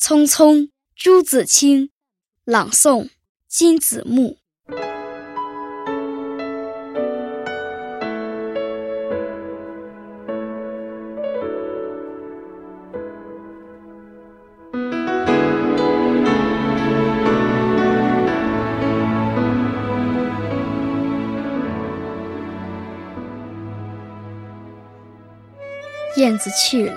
匆匆，朱自清，朗诵：金子木。燕子去了，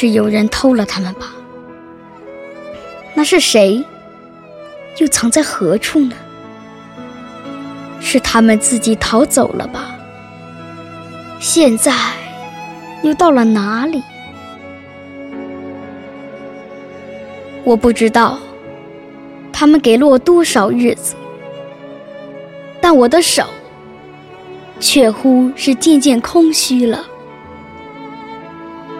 是有人偷了他们吧？那是谁？又藏在何处呢？是他们自己逃走了吧？现在又到了哪里？我不知道，他们给了我多少日子，但我的手。却乎是渐渐空虚了，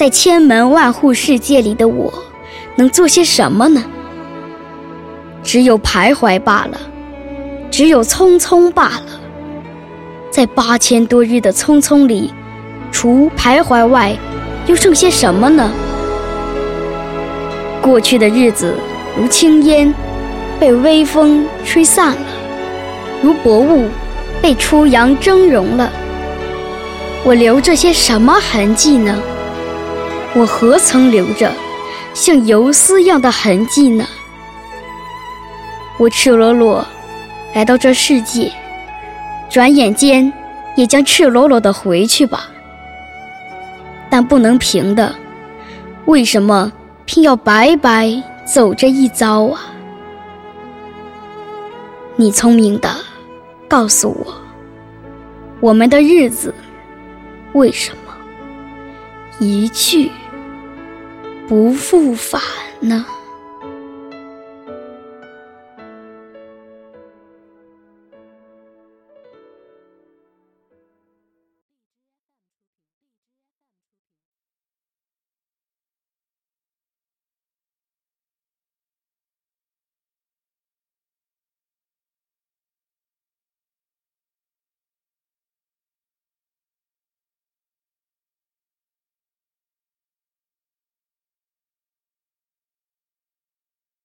在千门万户世界里的我，能做些什么呢？只有徘徊罢了，只有匆匆罢了。在八千多日的匆匆里，除徘徊外，又剩些什么呢？过去的日子如轻烟，被微风吹散了。如薄雾，被初阳蒸融了。我留着些什么痕迹呢？我何曾留着像游丝一样的痕迹呢？我赤裸裸来到这世界，转眼间也将赤裸裸的回去吧。但不能平的，为什么偏要白白走这一遭啊？你聪明的。告诉我，我们的日子为什么一去不复返呢？